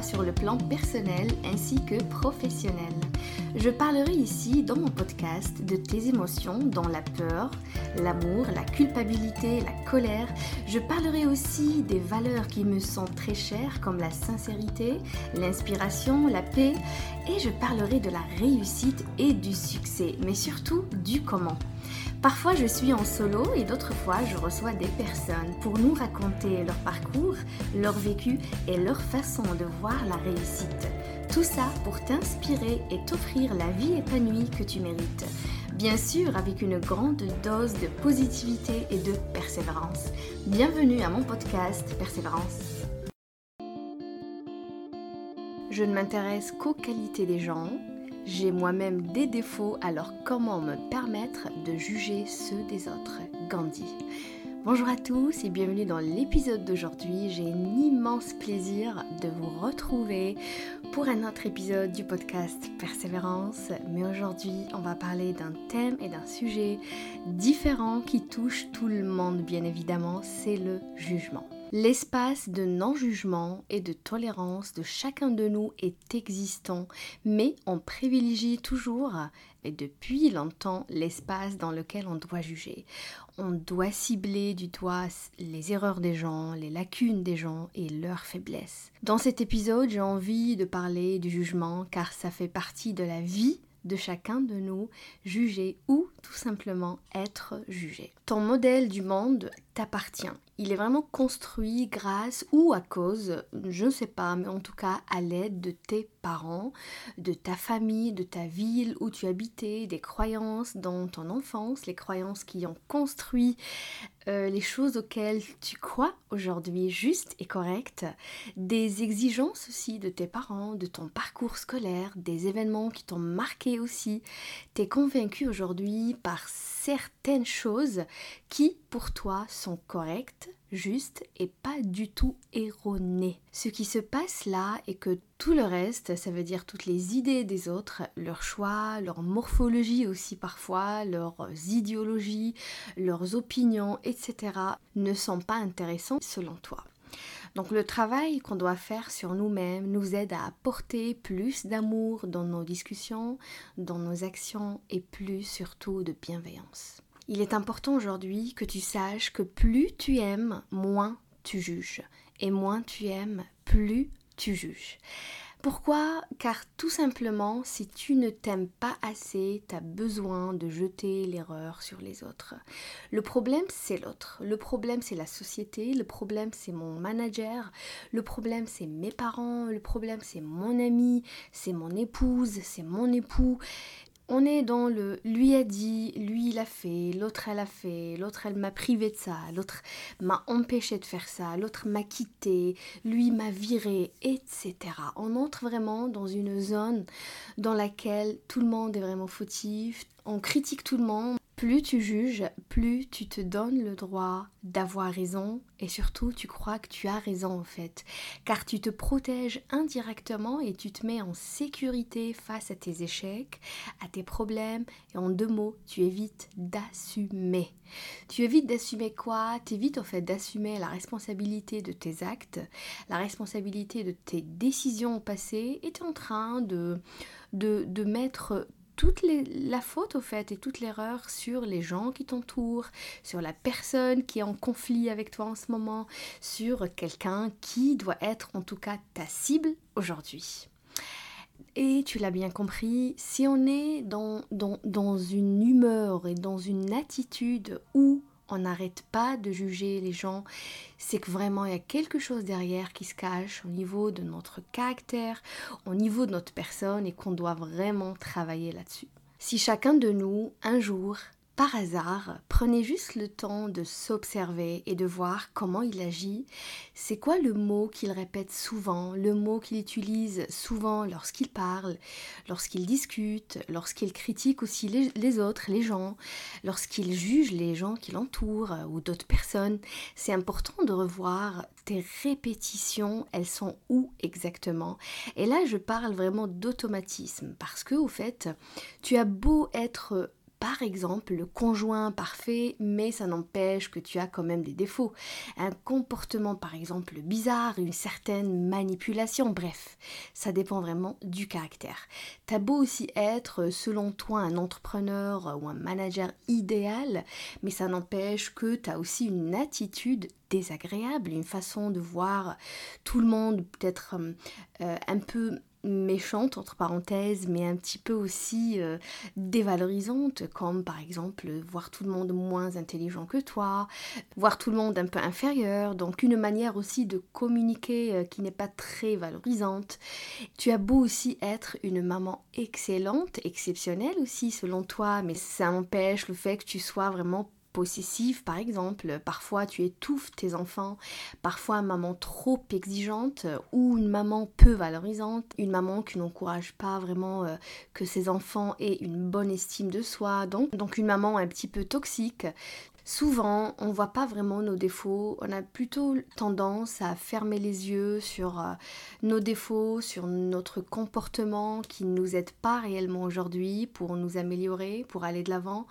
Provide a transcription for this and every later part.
sur le plan personnel ainsi que professionnel. Je parlerai ici dans mon podcast de tes émotions, dont la peur, l'amour, la culpabilité, la colère. Je parlerai aussi des valeurs qui me sont très chères comme la sincérité, l'inspiration, la paix et je parlerai de la réussite et du succès, mais surtout du comment. Parfois je suis en solo et d'autres fois je reçois des personnes pour nous raconter leur parcours, leur vécu et leur façon de voir la réussite. Tout ça pour t'inspirer et t'offrir la vie épanouie que tu mérites. Bien sûr avec une grande dose de positivité et de persévérance. Bienvenue à mon podcast Persévérance. Je ne m'intéresse qu'aux qualités des gens j'ai moi-même des défauts, alors comment me permettre de juger ceux des autres? Gandhi. Bonjour à tous et bienvenue dans l'épisode d'aujourd'hui. J'ai un immense plaisir de vous retrouver pour un autre épisode du podcast Persévérance. Mais aujourd'hui, on va parler d'un thème et d'un sujet différent qui touche tout le monde, bien évidemment, c'est le jugement. L'espace de non-jugement et de tolérance de chacun de nous est existant, mais on privilégie toujours et depuis longtemps l'espace dans lequel on doit juger. On doit cibler du doigt les erreurs des gens, les lacunes des gens et leurs faiblesses. Dans cet épisode, j'ai envie de parler du jugement car ça fait partie de la vie de chacun de nous, juger ou tout simplement être jugé. Ton modèle du monde t'appartient. Il est vraiment construit grâce ou à cause, je ne sais pas, mais en tout cas à l'aide de tes parents, de ta famille, de ta ville où tu habitais, des croyances dans ton enfance, les croyances qui ont construit euh, les choses auxquelles tu crois aujourd'hui justes et correctes, des exigences aussi de tes parents, de ton parcours scolaire, des événements qui t'ont marqué aussi. Tu es convaincu aujourd'hui par certaines choses qui pour toi sont correctes, justes et pas du tout erronées. Ce qui se passe là est que tout le reste, ça veut dire toutes les idées des autres, leurs choix, leur morphologie aussi parfois, leurs idéologies, leurs opinions, etc., ne sont pas intéressants selon toi. Donc le travail qu'on doit faire sur nous-mêmes nous aide à apporter plus d'amour dans nos discussions, dans nos actions et plus surtout de bienveillance. Il est important aujourd'hui que tu saches que plus tu aimes, moins tu juges. Et moins tu aimes, plus tu juges. Pourquoi? Car tout simplement, si tu ne t'aimes pas assez, tu as besoin de jeter l'erreur sur les autres. Le problème, c'est l'autre. Le problème, c'est la société. Le problème, c'est mon manager. Le problème, c'est mes parents. Le problème, c'est mon ami. C'est mon épouse. C'est mon époux on est dans le lui a dit, lui il a fait, l'autre elle a fait, l'autre elle m'a privé de ça, l'autre m'a empêché de faire ça, l'autre m'a quitté, lui m'a viré, etc. On entre vraiment dans une zone dans laquelle tout le monde est vraiment fautif, on critique tout le monde, plus tu juges, plus tu te donnes le droit d'avoir raison et surtout tu crois que tu as raison en fait. Car tu te protèges indirectement et tu te mets en sécurité face à tes échecs, à tes problèmes et en deux mots, tu évites d'assumer. Tu évites d'assumer quoi? Tu évites en fait d'assumer la responsabilité de tes actes, la responsabilité de tes décisions passées et tu es en train de, de, de mettre toute la faute au fait et toute l'erreur sur les gens qui t'entourent, sur la personne qui est en conflit avec toi en ce moment, sur quelqu'un qui doit être en tout cas ta cible aujourd'hui. Et tu l'as bien compris, si on est dans, dans, dans une humeur et dans une attitude où on n'arrête pas de juger les gens, c'est que vraiment il y a quelque chose derrière qui se cache au niveau de notre caractère, au niveau de notre personne et qu'on doit vraiment travailler là-dessus. Si chacun de nous, un jour, par hasard, prenez juste le temps de s'observer et de voir comment il agit. C'est quoi le mot qu'il répète souvent, le mot qu'il utilise souvent lorsqu'il parle, lorsqu'il discute, lorsqu'il critique aussi les, autres, les gens, lorsqu'il juge les gens qui l'entourent ou d'autres personnes. C'est important de revoir tes répétitions, elles sont où exactement. Et là, je parle vraiment d'automatisme parce que, au fait, tu as beau être par exemple le conjoint parfait, mais ça n'empêche que tu as quand même des défauts. Un comportement par exemple bizarre, une certaine manipulation, bref, ça dépend vraiment du caractère. T'as beau aussi être, selon toi, un entrepreneur ou un manager idéal, mais ça n'empêche que tu as aussi une attitude désagréable, une façon de voir tout le monde peut-être euh, un peu méchante entre parenthèses mais un petit peu aussi euh, dévalorisante comme par exemple voir tout le monde moins intelligent que toi voir tout le monde un peu inférieur. Donc une manière aussi de communiquer euh, qui n'est pas très valorisante. Tu as beau aussi être une maman excellente exceptionnelle aussi selon toi mais ça empêche le fait que tu sois vraiment possessive par exemple, parfois tu étouffes tes enfants, parfois maman trop exigeante ou une maman peu valorisante, une maman qui n'encourage pas vraiment euh, que ses enfants aient une bonne estime de soi, donc une maman un petit peu toxique. Souvent, on ne voit pas vraiment nos défauts, on a plutôt tendance à fermer les yeux sur euh, nos défauts, sur notre comportement qui ne nous aide pas réellement aujourd'hui pour nous améliorer, pour aller de l'avant.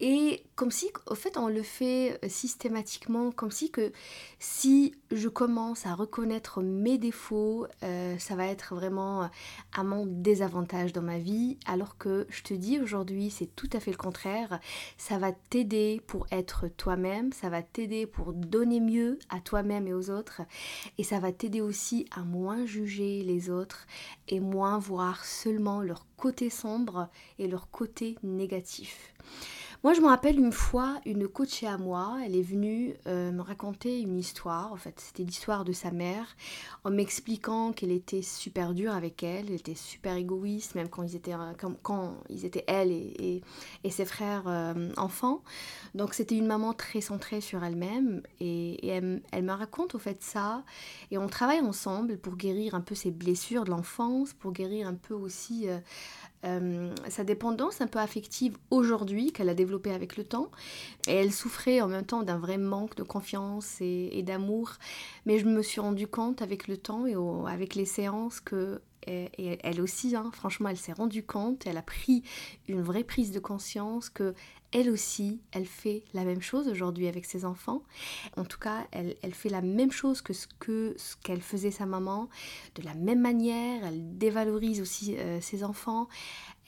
Et comme si, au fait, on le fait euh, systématiquement, comme si que si je commence à reconnaître mes défauts, euh, ça va être vraiment à mon désavantage dans ma vie, alors que je te dis aujourd'hui, c'est tout à fait le contraire. Ça va t'aider pour être toi-même, ça va t'aider pour donner mieux à toi-même et aux autres, et ça va t'aider aussi à moins juger les autres et moins voir seulement leur côté sombre et leur côté négatif. Moi, je me rappelle une fois, une coachée à moi, elle est venue euh, me raconter une histoire. En fait, c'était l'histoire de sa mère, en m'expliquant qu'elle était super dure avec elle, elle était super égoïste, même quand ils étaient, euh, quand, ils étaient elle et, et, ses frères euh, enfants. Donc, c'était une maman très centrée sur elle-même. Et, elle, elle, me raconte au fait ça. Et on travaille ensemble pour guérir un peu ses blessures de l'enfance, pour guérir un peu aussi euh, sa dépendance un peu affective aujourd'hui qu'elle a développée avec le temps. Et elle souffrait en même temps d'un vrai manque de confiance et, d'amour. Mais je me suis rendu compte avec le temps et avec les séances que et, elle aussi, hein, franchement, elle s'est rendue compte, elle a pris une vraie prise de conscience que elle aussi, elle fait la même chose aujourd'hui avec ses enfants. En tout cas, elle, fait la même chose que ce que ce qu'elle faisait sa maman, de la même manière. Elle dévalorise aussi euh, ses enfants.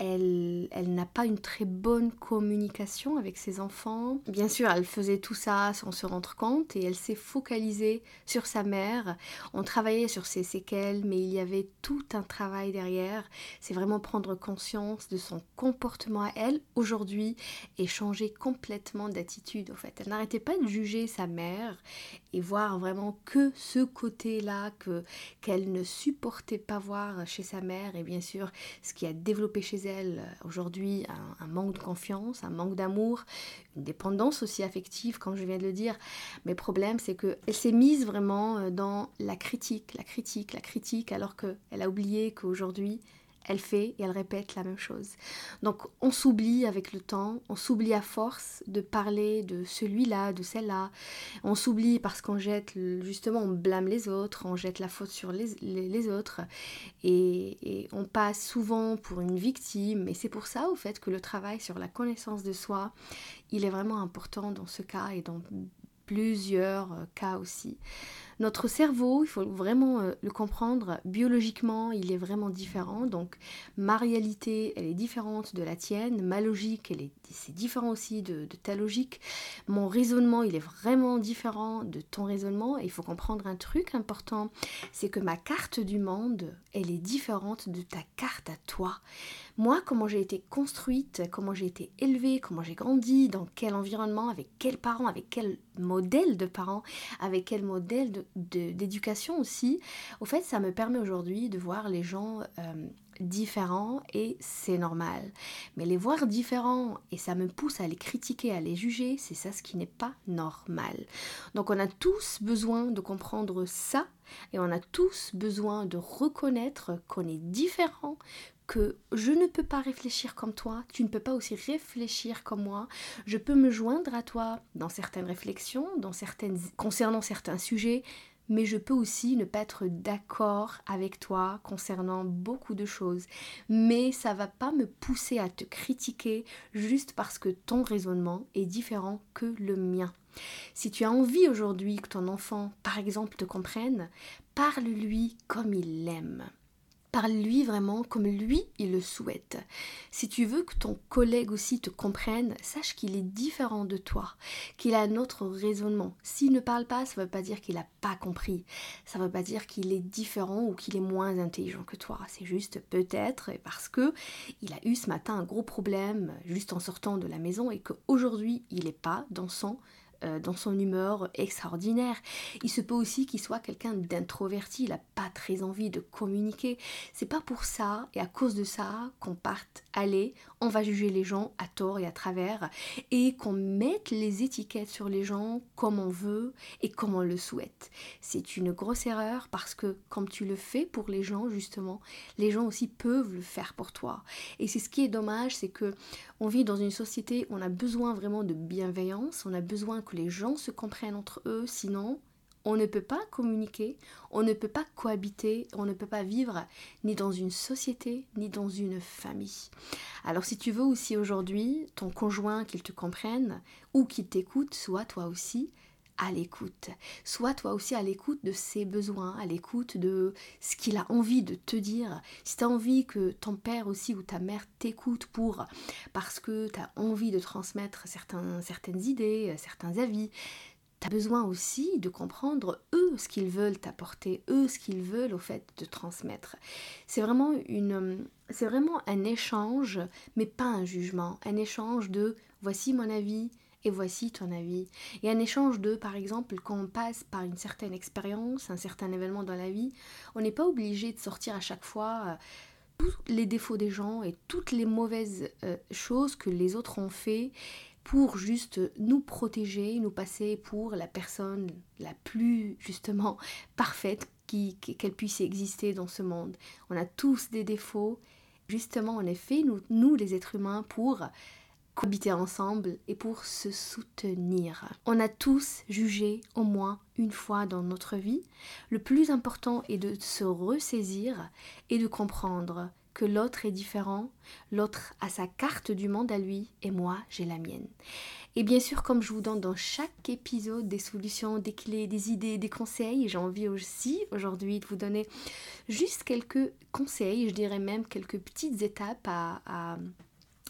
Elle, n'a pas une très bonne communication avec ses enfants. Bien sûr, elle faisait tout ça sans se rendre compte et elle s'est focalisée sur sa mère. On travaillait sur ses séquelles, mais il y avait tout un travail derrière. C'est vraiment prendre conscience de son comportement à elle aujourd'hui et changer complètement d'attitude en fait. Elle n'arrêtait pas de juger sa mère et voir vraiment que ce côté-là que qu'elle ne supportait pas voir chez sa mère et bien sûr ce qui a développé chez elle euh, aujourd'hui un, manque de confiance, un manque d'amour, une dépendance aussi affective comme je viens de le dire. Mais problème c'est que elle s'est mise vraiment euh, dans la critique, la critique, la critique alors qu'elle a oublié qu'aujourd'hui elle fait et elle répète la même chose. Donc on s'oublie avec le temps, on s'oublie à force de parler de celui-là, de celle-là. On s'oublie parce qu'on jette, justement, on blâme les autres, on jette la faute sur les, autres. Et, et, on passe souvent pour une victime. Et c'est pour ça, au fait, que le travail sur la connaissance de soi, il est vraiment important dans ce cas et dans plusieurs euh, cas aussi. Notre cerveau, il faut vraiment euh, le comprendre, biologiquement, il est vraiment différent. Donc, ma réalité, elle est différente de la tienne. Ma logique, elle est, c'est différent aussi de, ta logique. Mon raisonnement, il est vraiment différent de ton raisonnement. Et il faut comprendre un truc important, c'est que ma carte du monde, elle est différente de ta carte à toi. Moi, comment j'ai été construite, comment j'ai été élevée, comment j'ai grandi, dans quel environnement, avec quels parents, avec quel modèle de parents, avec quel modèle d'éducation aussi, au fait, ça me permet aujourd'hui de voir les gens euh, différents et c'est normal. Mais les voir différents et ça me pousse à les critiquer, à les juger, c'est ça ce qui n'est pas normal. Donc on a tous besoin de comprendre ça et on a tous besoin de reconnaître qu'on est différent, je ne peux pas réfléchir comme toi, tu ne peux pas aussi réfléchir comme moi, je peux me joindre à toi dans certaines réflexions, concernant certains sujets, mais je peux aussi ne pas être d'accord avec toi concernant beaucoup de choses. Mais ça va pas me pousser à te critiquer juste parce que ton raisonnement est différent que le mien. Si tu as envie aujourd'hui que ton enfant, par exemple, te comprenne, parle-lui comme il l'aime. Parle-lui vraiment comme lui, il le souhaite. Si tu veux que ton collègue aussi te comprenne, sache qu'il est différent de toi, qu'il a un autre raisonnement. S'il ne parle pas, ça ne veut pas dire qu'il n'a pas compris. Ça ne veut pas dire qu'il est différent ou qu'il est moins intelligent que toi. C'est juste peut-être parce que il a eu ce matin un gros problème juste en sortant de la maison et qu'aujourd'hui il n'est pas dans son euh, dans son humeur extraordinaire. Il se peut aussi qu'il soit quelqu'un d'introverti, il n'a pas très envie de communiquer. C'est pas pour ça et à cause de ça qu'on parte aller, on va juger les gens à tort et à travers et qu'on mette les étiquettes sur les gens comme on veut et comme on le souhaite. C'est une grosse erreur parce que comme tu le fais pour les gens justement, les gens aussi peuvent le faire pour toi. Et c'est ce qui est dommage, c'est que on vit dans une société où on a besoin vraiment de bienveillance, on a besoin que les gens se comprennent entre eux, sinon on ne peut pas communiquer, on ne peut pas cohabiter, on ne peut pas vivre ni dans une société, ni dans une famille. Alors si tu veux aussi aujourd'hui ton conjoint qu'il te comprenne ou qu'il t'écoute, soit toi aussi à l'écoute. Sois toi aussi à l'écoute de ses besoins, à l'écoute de ce qu'il a envie de te dire. Si tu as envie que ton père aussi ou ta mère t'écoute pour parce que tu as envie de transmettre certaines idées, certains avis, tu as besoin aussi de comprendre eux ce qu'ils veulent t'apporter, eux ce qu'ils veulent au fait de transmettre. C'est vraiment une c'est vraiment un échange mais pas un jugement, un échange de voici mon avis, et voici ton avis. Et un échange de, par exemple, quand on passe par une certaine expérience, un certain événement dans la vie, on n'est pas obligé de sortir à chaque fois euh, tous les défauts des gens et toutes les mauvaises euh, choses que les autres ont fait pour juste nous protéger, nous passer pour la personne la plus justement parfaite qu'elle puisse exister dans ce monde. On a tous des défauts. Justement, en effet, nous, nous les êtres humains, pour cohabiter ensemble et pour se soutenir. On a tous jugé au moins une fois dans notre vie. Le plus important est de se ressaisir et de comprendre que l'autre est différent, l'autre a sa carte du monde à lui et moi j'ai la mienne. Et bien sûr, comme je vous donne dans chaque épisode des solutions, des clés, des idées, des conseils, j'ai envie aussi aujourd'hui de vous donner juste quelques conseils, je dirais même quelques petites étapes à, à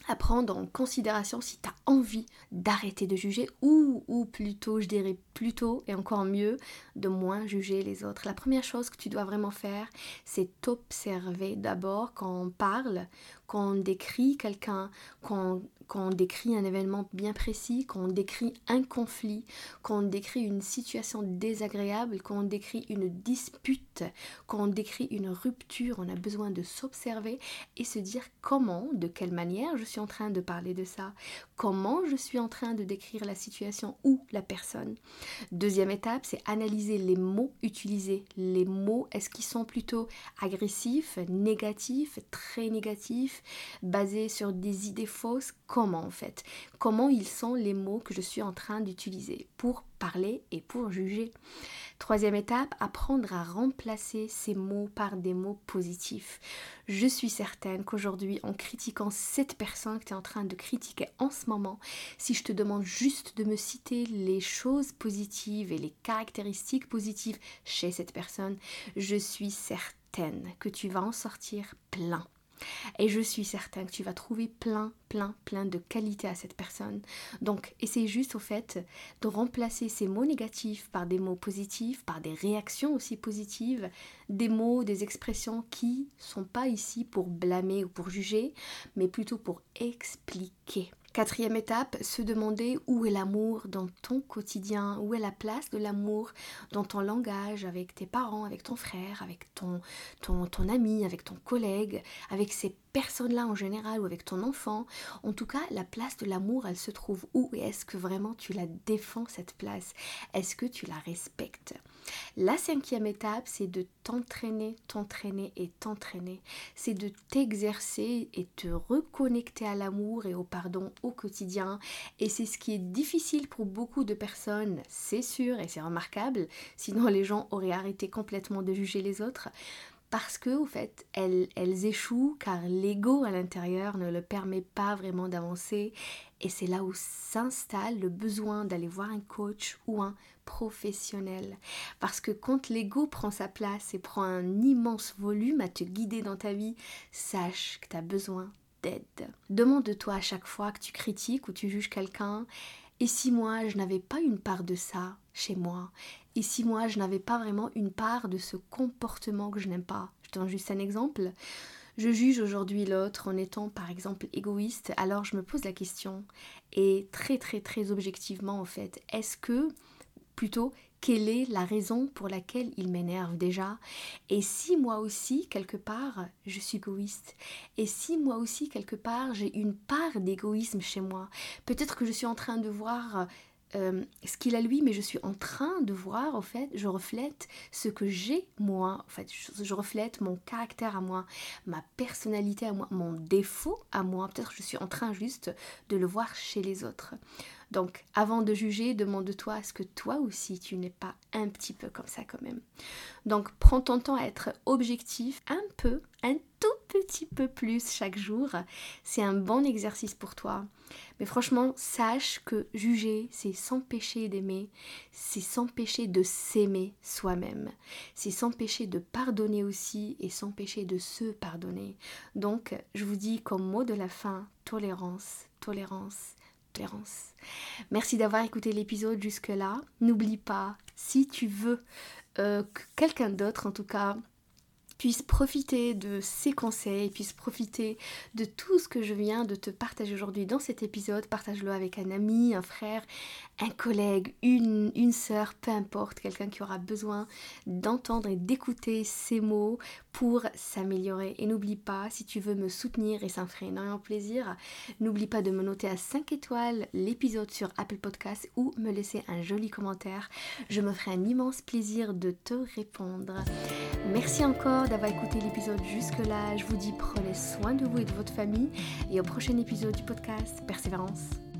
à prendre en considération si tu as envie d'arrêter de juger ou, ou plutôt, je dirais plutôt et encore mieux, de moins juger les autres. La première chose que tu dois vraiment faire, c'est t'observer d'abord quand on parle, quand on décrit quelqu'un, quand, quand, on décrit un événement bien précis, quand on décrit un conflit, quand on décrit une situation désagréable, quand on décrit une dispute, quand on décrit une rupture, on a besoin de s'observer et se dire comment, de quelle manière je suis en train de parler de ça, comment je suis en train de décrire la situation ou la personne. Deuxième étape, c'est analyser les mots utilisés. Les mots, est-ce qu'ils sont plutôt agressifs, négatifs, très négatifs, basés sur des idées fausses? Comment en fait? Comment ils sont les mots que je suis en train d'utiliser pour parler et pour juger? Troisième étape, apprendre à remplacer ces mots par des mots positifs. Je suis certaine qu'aujourd'hui, en critiquant cette personne que tu es en train de critiquer en ce moment, si je te demande juste de me citer les choses positives et les caractéristiques positives chez cette personne, je suis certaine que tu vas en sortir plein. Et je suis certaine que tu vas trouver plein, plein, plein de qualités à cette personne. Donc, essaye juste au fait de remplacer ces mots négatifs par des mots positifs, par des réactions aussi positives, des mots, des expressions qui sont pas ici pour blâmer ou pour juger, mais plutôt pour expliquer. Quatrième étape, se demander où est l'amour dans ton quotidien, où est la place de l'amour dans ton langage, avec tes parents, avec ton frère, avec ton, ton, ami, avec ton collègue, avec ces personnes-là en général ou avec ton enfant. En tout cas, la place de l'amour, elle se trouve où et est-ce que vraiment tu la défends cette place? Est-ce que tu la respectes? La cinquième étape, c'est de t'entraîner, t'entraîner et t'entraîner. C'est de t'exercer et te reconnecter à l'amour et au pardon au quotidien. Et c'est ce qui est difficile pour beaucoup de personnes, c'est sûr et c'est remarquable. Sinon, les gens auraient arrêté complètement de juger les autres parce que au fait elles, échouent car l'ego à l'intérieur ne le permet pas vraiment d'avancer. Et c'est là où s'installe le besoin d'aller voir un coach ou un professionnel. Parce que quand l'ego prend sa place et prend un immense volume à te guider dans ta vie sache que tu as besoin d'aide. Demande-toi à chaque fois que tu critiques ou tu juges quelqu'un et si moi je n'avais pas une part de ça chez moi? Et si moi je n'avais pas vraiment une part de ce comportement que je n'aime pas? Je te donne juste un exemple. Je juge aujourd'hui l'autre en étant par exemple égoïste, alors je me pose la question, et très très très objectivement en fait, est-ce que plutôt quelle est la raison pour laquelle il m'énerve déjà Et si moi aussi, quelque part, je suis égoïste Et si moi aussi, quelque part, j'ai une part d'égoïsme chez moi Peut-être que je suis en train de voir euh, ce qu'il a lui, mais je suis en train de voir, en fait, je reflète ce que j'ai moi, en fait, je, reflète mon caractère à moi, ma personnalité à moi, mon défaut à moi. Peut-être que je suis en train juste de le voir chez les autres. Donc, avant de juger, demande-toi est-ce que toi aussi tu n'es pas un petit peu comme ça quand même? Donc, prends ton temps à être objectif un peu, un tout petit peu plus chaque jour. C'est un bon exercice pour toi. Mais franchement, sache que juger, c'est s'empêcher d'aimer, c'est s'empêcher de s'aimer soi-même, c'est s'empêcher de pardonner aussi et s'empêcher de se pardonner. Donc, je vous dis comme mot de la fin, tolérance, tolérance, Merci d'avoir écouté l'épisode jusque-là. N'oublie pas, si tu veux euh, que quelqu'un d'autre, en tout cas, puisse profiter de ces conseils, puisse profiter de tout ce que je viens de te partager aujourd'hui dans cet épisode. Partage-le avec un ami, un frère, un collègue, une, une sœur, peu importe, quelqu'un qui aura besoin d'entendre et d'écouter ces mots pour s'améliorer. Et n'oublie pas, si tu veux me soutenir, et ça me ferait énormément plaisir, n'oublie pas de me noter à 5 étoiles l'épisode sur Apple Podcast ou me laisser un joli commentaire. Je me ferai un immense plaisir de te répondre. Merci encore d'avoir écouté l'épisode jusque-là. Je vous dis prenez soin de vous et de votre famille et au prochain épisode du podcast Persévérance.